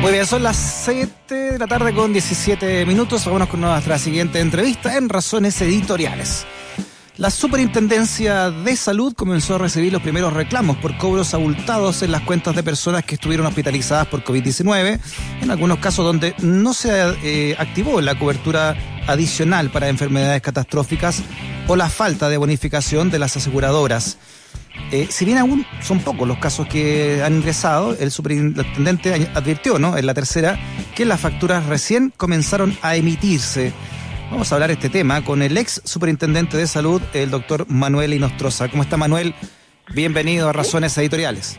Muy bien, son las 7 de la tarde con 17 minutos. Vámonos con nuestra siguiente entrevista en Razones Editoriales. La Superintendencia de Salud comenzó a recibir los primeros reclamos por cobros abultados en las cuentas de personas que estuvieron hospitalizadas por COVID-19, en algunos casos donde no se eh, activó la cobertura adicional para enfermedades catastróficas o la falta de bonificación de las aseguradoras. Eh, si bien aún son pocos los casos que han ingresado, el superintendente advirtió, ¿no? En la tercera, que las facturas recién comenzaron a emitirse. Vamos a hablar este tema con el ex superintendente de salud, el doctor Manuel Inostroza. ¿Cómo está Manuel? Bienvenido a Razones Editoriales.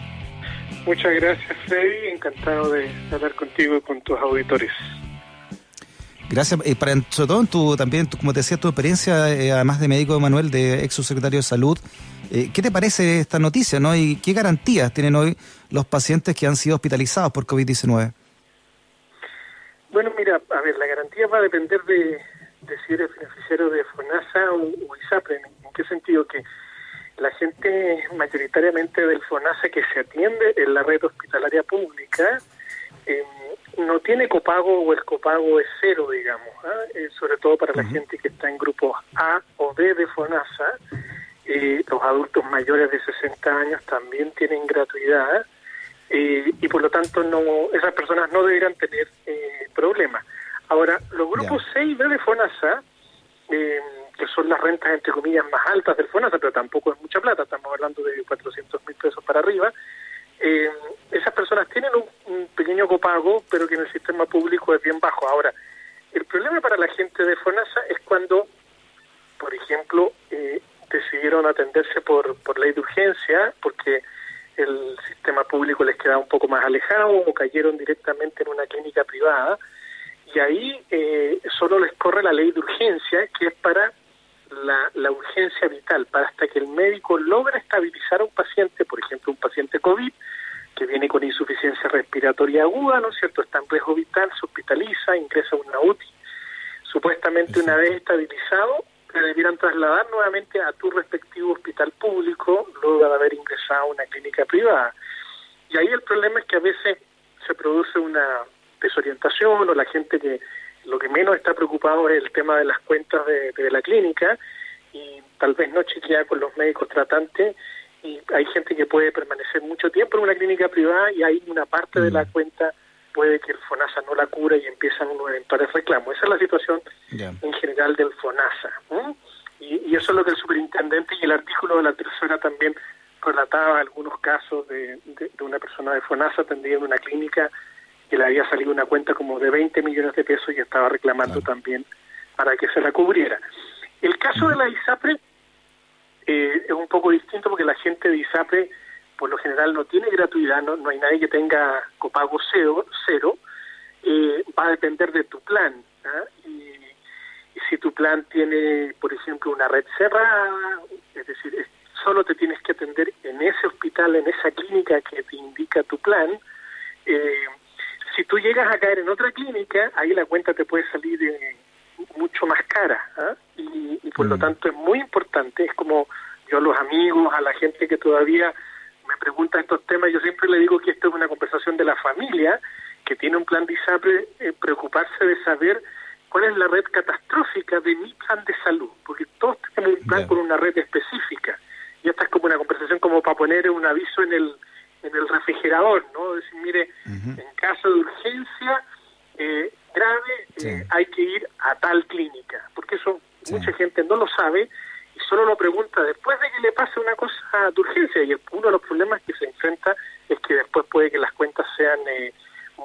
Muchas gracias, Freddy. Encantado de hablar contigo y con tus auditores. Gracias. Y para, sobre todo, tu, también, como te decía, tu experiencia, eh, además de médico Manuel, de ex subsecretario de salud, eh, ¿Qué te parece esta noticia, no? ¿Y qué garantías tienen hoy los pacientes que han sido hospitalizados por COVID-19? Bueno, mira, a ver, la garantía va a depender de, si eres beneficiario de FONASA o, ISAPRE. ¿En qué sentido? Que la gente mayoritariamente del FONASA que se atiende en la red hospitalaria pública eh, no tiene copago o el copago es cero, digamos, ¿ah? eh, sobre todo para la gente que está en grupos A o B de FONASA eh, los adultos mayores de 60 años también tienen gratuidad eh, y por lo tanto no esas personas no deberían tener eh, problemas. Ahora, los grupos C y B de FONASA, eh, que son las rentas entre comillas más altas del FONASA, pero tampoco es mucha plata, estamos hablando de 400 mil pesos para arriba, esas personas tienen un, un pequeño copago, pero que en el sistema público es bien bajo. Ahora, el problema para la gente de FONASA es cuando, por ejemplo, eh, decidieron atenderse por, por ley de urgencia porque el sistema público les quedaba un poco más alejado o cayeron directamente en una clínica privada y ahí eh, solo les corre la ley de urgencia que es para la, la urgencia vital, para hasta que el médico logra estabilizar a un paciente, por ejemplo un paciente COVID, que viene con insuficiencia respiratoria aguda, ¿no es cierto? Está en riesgo vital, se hospitaliza, ingresa a una UTI. Supuestamente una vez estabilizado, te debieran trasladar nuevamente a tu respectivo hospital público luego de haber ingresado a una clínica privada. Y ahí el problema es que a veces se produce una desorientación o la gente que lo que menos está preocupado es el tema de las cuentas de, la clínica y tal vez no chequea con los médicos tratantes y hay gente que puede permanecer mucho tiempo en una clínica privada y hay una parte de la mm. cuenta puede que el FONASA no la cura y empiezan unos eventuales reclamos. Esa es la situación en general del FONASA. Y, eso es lo que el superintendente y el artículo de la tercera también relataba algunos casos de, una persona de FONASA atendida en una clínica que le había salido una cuenta como de 20 millones de pesos y estaba reclamando también para que se la cubriera. El caso de la ISAPRE eh, es un poco distinto porque la gente de ISAPRE por lo general no tiene gratuidad, no, no hay nadie que tenga copago cero, cero eh, va a depender de tu plan. ¿ah? Si tu plan tiene, por ejemplo, una red cerrada, es decir, solo te tienes que atender en ese hospital, en esa clínica que te indica tu plan, eh, si tú llegas a caer en otra clínica, ahí la cuenta te puede salir eh, mucho más cara. Y, y, por lo mm. tanto es muy importante, es como yo a los amigos, a la gente que todavía me pregunta estos temas, yo siempre le digo que esto es una conversación de la familia, que tiene un plan de ISAPRE, eh, preocuparse de saber cuál es la red catastrófica de mi plan de salud, porque todos tenemos un plan con una red específica. Y esta es como una conversación como para poner un aviso en el, en el refrigerador, ¿no? Decir, mire, en caso de urgencia eh, grave, eh, hay que ir a tal clínica, porque eso mucha gente no lo sabe y solo lo pregunta después de que le pase una cosa de urgencia y uno de los problemas que se enfrenta es que después puede que las cuentas sean eh,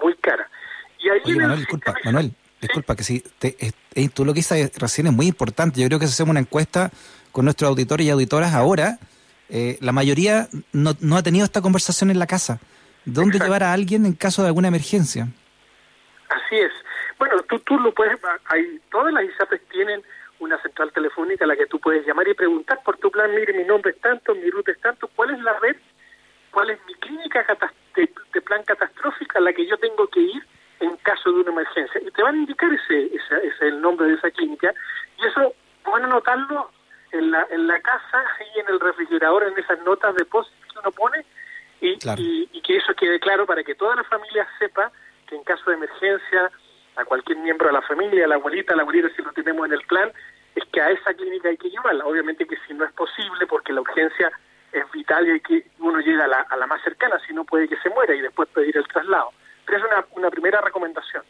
muy caras. Y ahí Manuel, disculpa, Manuel, disculpa que si te, eh, tú lo que dices recién es muy importante. Yo creo que si hacemos una encuesta con nuestros auditores y auditoras ahora, eh, la mayoría no, no ha tenido esta conversación en la casa. ¿Dónde llevar a alguien en caso de alguna emergencia? Así es. Bueno, tú, tú lo puedes, hay, todas las ISAPES tienen una central telefónica a la que tú puedes llamar y preguntar por tu plan, mire, mi nombre es tanto, mi ruta es tanto, ¿cuál es la red? ¿Cuál es mi clínica de, plan catastrófica a la que yo tengo que ir en caso de una emergencia? Y te van a indicar ese, ese, ese el nombre de esa clínica y eso van a anotarlo en la, en la casa y en el refrigerador, en esas notas de post que uno pone y, y, y que eso quede claro para que toda la familia sepa que en caso de emergencia a cualquier miembro de la familia, a la abuelita, a la abuelita si lo tenemos en el plan, es que a esa clínica hay que llevarla. Obviamente que si no es posible, porque la urgencia es vital y hay que uno llega a la, a la más cercana, si no puede que se muera y después pedir el traslado. Pero es una, una primera recomendación.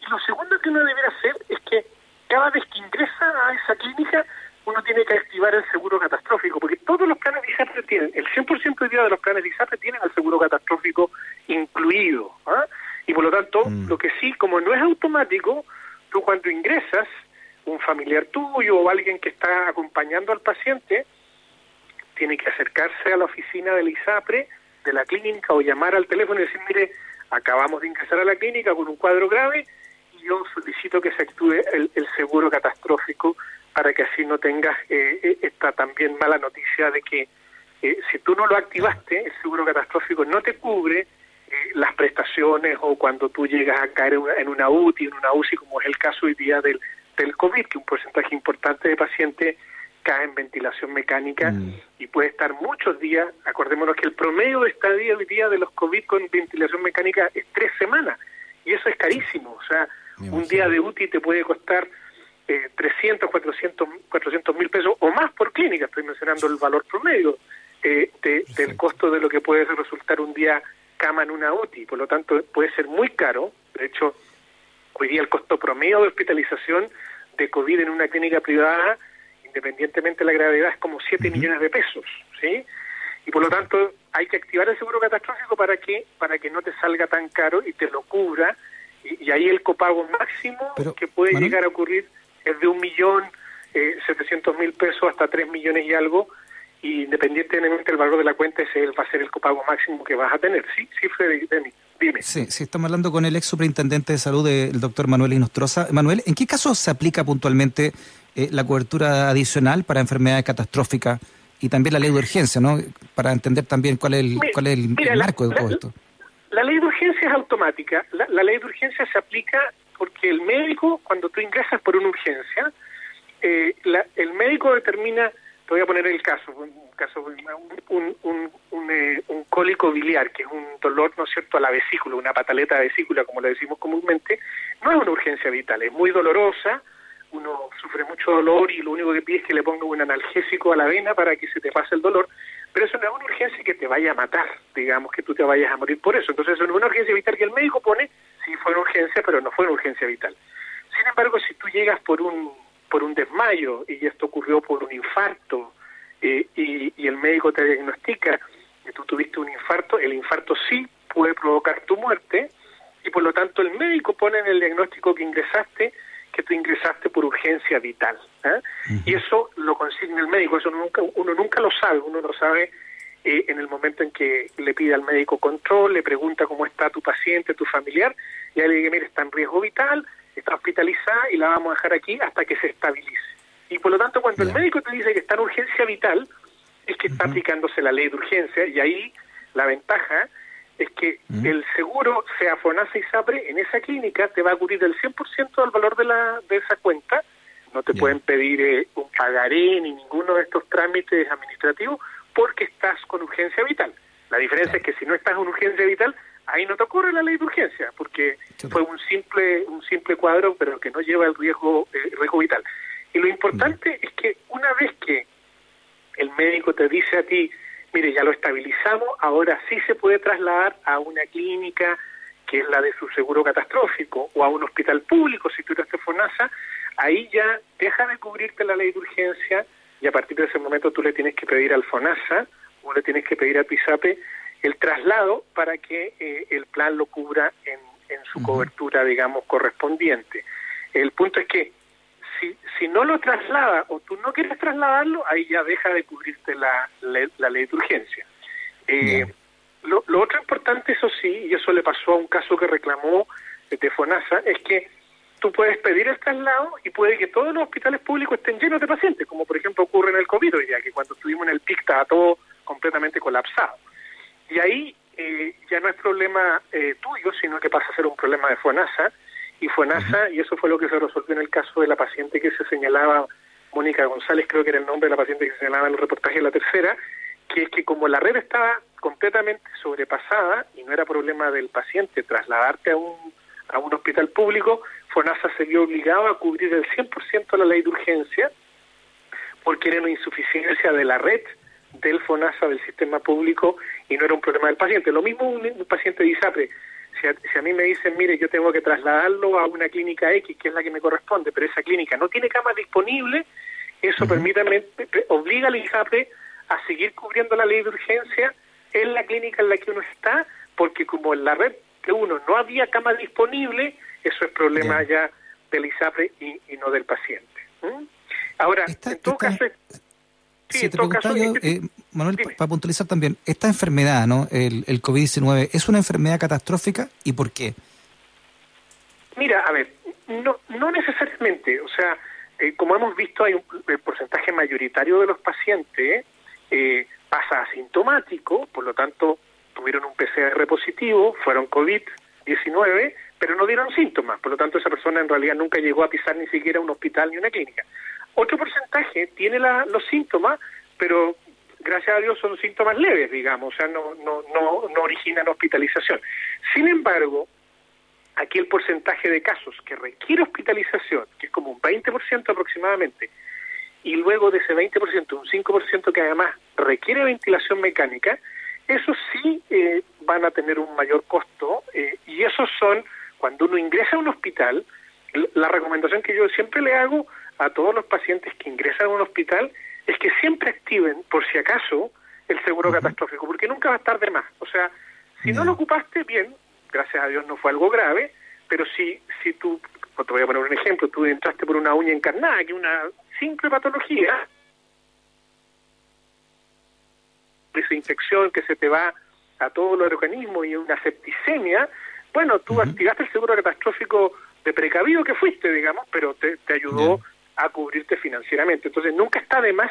Y lo segundo que uno debería hacer es que cada vez que ingresa a esa clínica uno tiene que activar el seguro catastrófico, porque todos los planes de ISAPRE tienen, el 100% de los planes de ISAPRE tienen el seguro catastrófico incluido. ¿ah? Y por lo tanto, mm. lo que sí, como no es automático, tú cuando ingresas, un familiar tuyo o alguien que está acompañando al paciente, tiene que acercarse a la oficina del ISAPRE, de la clínica, o llamar al teléfono y decir, mire, acabamos de ingresar a la clínica con un cuadro grave y yo solicito que se actúe el, seguro catastrófico para que así no tengas eh, eh, esta también mala noticia de que eh, si tú no lo activaste, el seguro catastrófico no te cubre las prestaciones o cuando tú llegas a caer en una, UTI, en una UCI, como es el caso hoy día del, del COVID, que un porcentaje importante de pacientes cae en ventilación mecánica mm. Puede estar muchos días. Acordémonos que el promedio de estadía hoy día de los COVID con ventilación mecánica es tres semanas y eso es carísimo. O sea, un día de UTI te puede costar eh, 300, 400 mil pesos o más por clínica. Estoy mencionando el valor promedio eh, del costo de lo que puede resultar un día cama en una UTI, por lo tanto puede ser muy caro. De hecho, hoy día el costo promedio de hospitalización de COVID en una clínica privada, independientemente de la gravedad, es como 7 millones de pesos, ¿sí? Y por lo tanto hay que activar el seguro catastrófico para que para que no te salga tan caro y te lo cubra. Y, ahí el copago máximo que puede llegar a ocurrir es de un millón eh, setecientos mil pesos hasta tres millones y algo y independientemente del valor de la cuenta, ese va a ser el copago máximo que vas a tener. Sí, sí, Freddy, dime. Sí, sí, estamos hablando con el ex superintendente de salud, el doctor Manuel Inostroza. Manuel, ¿en qué casos se aplica puntualmente eh, la cobertura adicional para enfermedades catastróficas y también la ley de urgencia, ¿no? Para entender también cuál es el, cuál es el, marco de todo esto. La ley de urgencia es automática. La, ley de urgencia se aplica porque el médico, cuando tú ingresas por una urgencia, eh, el médico determina voy a poner el caso, un caso un, un, eh, un, cólico biliar, que es un dolor, ¿no es cierto?, a la vesícula, una pataleta de vesícula, como le decimos comúnmente, no es una urgencia vital, es muy dolorosa, uno sufre mucho dolor y lo único que pide es que le ponga un analgésico a la vena para que se te pase el dolor, pero eso no es una urgencia que te vaya a matar, digamos, que tú te vayas a morir por eso. Entonces, es una urgencia vital que el médico pone, sí fue una urgencia, pero no fue una urgencia vital. Sin embargo, si tú llegas por un por un desmayo y esto ocurrió por un infarto eh, y, y, el médico te diagnostica que tú tuviste un infarto, el infarto sí puede provocar tu muerte y por lo tanto el médico pone en el diagnóstico que ingresaste que tú ingresaste por urgencia vital. ¿eh? Y eso lo consigna el médico, eso nunca, uno nunca lo sabe, uno lo sabe eh, en el momento en que le pide al médico control, le pregunta cómo está tu paciente, tu familiar, y él le dice, mire, está en riesgo vital, está hospitalizada y la vamos a dejar aquí hasta que se estabilice. Y por lo tanto, cuando el médico te dice que está en urgencia vital, es que está aplicándose la ley de urgencia y ahí la ventaja es que el seguro, sea FONASA y SAPRE, en esa clínica te va a cubrir el 100% del valor de, la, de esa cuenta. No te pueden pedir eh, un pagaré ni ninguno de estos trámites administrativos porque estás con urgencia vital. La diferencia es que si no estás en urgencia vital, ahí no te ocurre la ley de urgencia, porque fue un simple un simple cuadro, pero que no lleva el riesgo, el eh, riesgo vital. Y lo importante es que una vez que el médico te dice a ti, mire, ya lo estabilizamos, ahora sí se puede trasladar a una clínica que es la de su seguro catastrófico o a un hospital público si tú eres de FONASA, ahí ya deja de cubrirte la ley de urgencia y a partir de ese momento tú le tienes que pedir al FONASA o le tienes que pedir al PISAPE el traslado para que eh, el plan lo cubra en, en su cobertura, digamos, correspondiente. El punto es que si, si no lo traslada o tú no quieres trasladarlo, ahí ya deja de cubrirte la, la, ley de urgencia. Eh, lo, lo, otro importante, eso sí, y eso le pasó a un caso que reclamó de FONASA, es que tú puedes pedir el traslado y puede que todos los hospitales públicos estén llenos de pacientes, como por ejemplo ocurre en el COVID hoy día, que cuando estuvimos en el PIC estaba todo completamente colapsado. Y ahí eh, ya no es problema eh, tuyo, sino que pasa a ser un problema de FONASA. Y FONASA, y eso fue lo que se resolvió en el caso de la paciente que se señalaba, Mónica González, creo que era el nombre de la paciente que se señalaba en el reportaje de la tercera, que es que como la red estaba completamente sobrepasada y no era problema del paciente trasladarte a un a un hospital público, FONASA se vio obligado a cubrir el 100% la ley de urgencia porque era una insuficiencia de la red del FONASA del sistema público y no era un problema del paciente. Lo mismo un, paciente de ISAPRE. Si a, si a, mí me dicen, mire, yo tengo que trasladarlo a una clínica X, que es la que me corresponde, pero esa clínica no tiene cama disponible, eso, permítame, obliga al ISAPRE a seguir cubriendo la ley de urgencia en la clínica en la que uno está, porque como en la red de uno no había cama disponible, eso es problema ya del ISAPRE y, no del paciente. Ahora, en todo caso... Sí, eh, Manuel, para puntualizar también, esta enfermedad, ¿no? El, el COVID-19, ¿es una enfermedad catastrófica y por qué? Mira, a ver, no, no necesariamente, o sea, eh, como hemos visto, hay un el porcentaje mayoritario de los pacientes eh, pasa asintomático, por lo tanto tuvieron un PCR positivo, fueron COVID-19, pero no dieron síntomas, por lo tanto esa persona en realidad nunca llegó a pisar ni siquiera un hospital ni una clínica. Otro porcentaje tiene los síntomas, pero gracias a Dios son síntomas leves, digamos, o sea, no, no, no, no originan hospitalización. Sin embargo, aquí el porcentaje de casos que requiere hospitalización, que es como un 20% aproximadamente, y luego de ese 20%, un 5% que además requiere ventilación mecánica, esos sí eh, van a tener un mayor costo eh, y esos son, cuando uno ingresa a un hospital, la recomendación que yo siempre le hago a todos los pacientes que ingresan a un hospital es que siempre activen, por si acaso, el seguro catastrófico, porque nunca va a estar de más. O sea, si no lo ocupaste, bien, gracias a Dios no fue algo grave, pero si, si tú, te voy a poner un ejemplo, tú entraste por una uña encarnada, que una simple patología, esa infección que se te va a todo el organismo y una septicemia, bueno, tú activaste el seguro catastrófico de precavido que fuiste, digamos, pero te, ayudó a cubrirte financieramente. Entonces, nunca está de más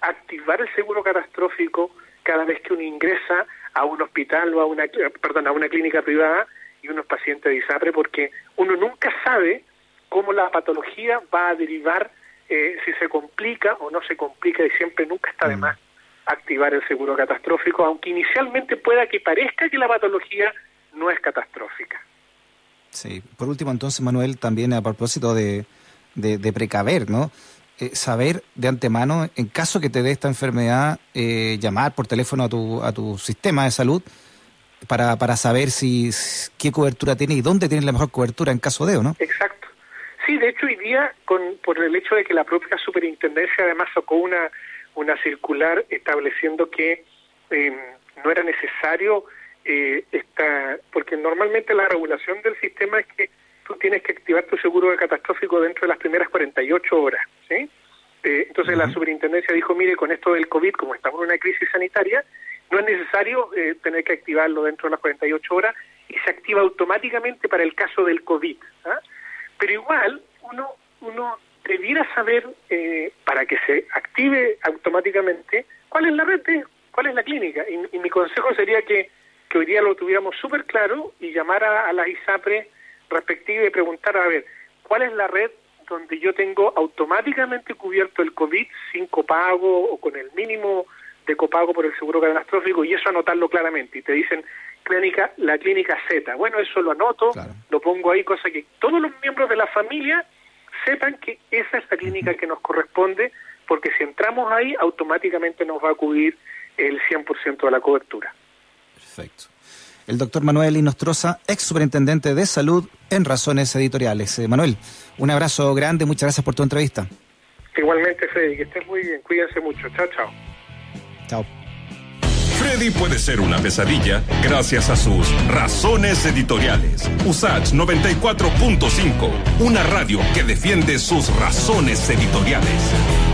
activar el seguro catastrófico cada vez que uno ingresa a un hospital o a una, perdón, a una clínica privada y uno es paciente de ISAPRE, porque uno nunca sabe cómo la patología va a derivar, eh, si se complica o no se complica, y siempre nunca está de mm. más activar el seguro catastrófico, aunque inicialmente pueda que parezca que la patología no es catastrófica. Sí, por último entonces, Manuel, también a propósito de, de, precaver, ¿no? Eh, saber de antemano, en caso que te dé esta enfermedad, eh, llamar por teléfono a tu, a tu sistema de salud para, para saber si qué cobertura tiene y dónde tiene la mejor cobertura en caso de, ¿o no? Exacto. Sí, de hecho hoy día, con, por el hecho de que la propia superintendencia además sacó una, una circular estableciendo que em, no era necesario eh, esta, porque normalmente la regulación del sistema es activar tu seguro de catastrófico dentro de las primeras 48 horas, ¿sí? Eh, entonces la superintendencia dijo, mire, con esto del COVID, como estamos en una crisis sanitaria, no es necesario eh, tener que activarlo dentro de las 48 horas y se activa automáticamente para el caso del COVID. ¿ah? Pero igual uno, uno debiera saber, eh, para que se active automáticamente, cuál es la red, cuál es la clínica. Y, mi consejo sería que, que, hoy día lo tuviéramos súper claro y llamar a, a la ISAPRE respectiva y preguntar, a ver, ¿cuál es la red donde yo tengo automáticamente cubierto el COVID sin copago o con el mínimo de copago por el seguro catastrófico y eso anotarlo claramente. Y te dicen clínica, la clínica Z. Bueno, eso lo anoto, lo pongo ahí, cosa que todos los miembros de la familia sepan que esa es la clínica que nos corresponde, porque si entramos ahí, automáticamente nos va a cubrir el 100% de la cobertura. Perfecto. El doctor Manuel Inostroza, ex superintendente de salud en Razones Editoriales. Eh, Manuel, un abrazo grande, muchas gracias por tu entrevista. Igualmente, Freddy, que estés muy bien, cuídense mucho. Chao, chao. Chao. Freddy puede ser una pesadilla gracias a sus razones editoriales. USACH 94.5, una radio que defiende sus razones editoriales.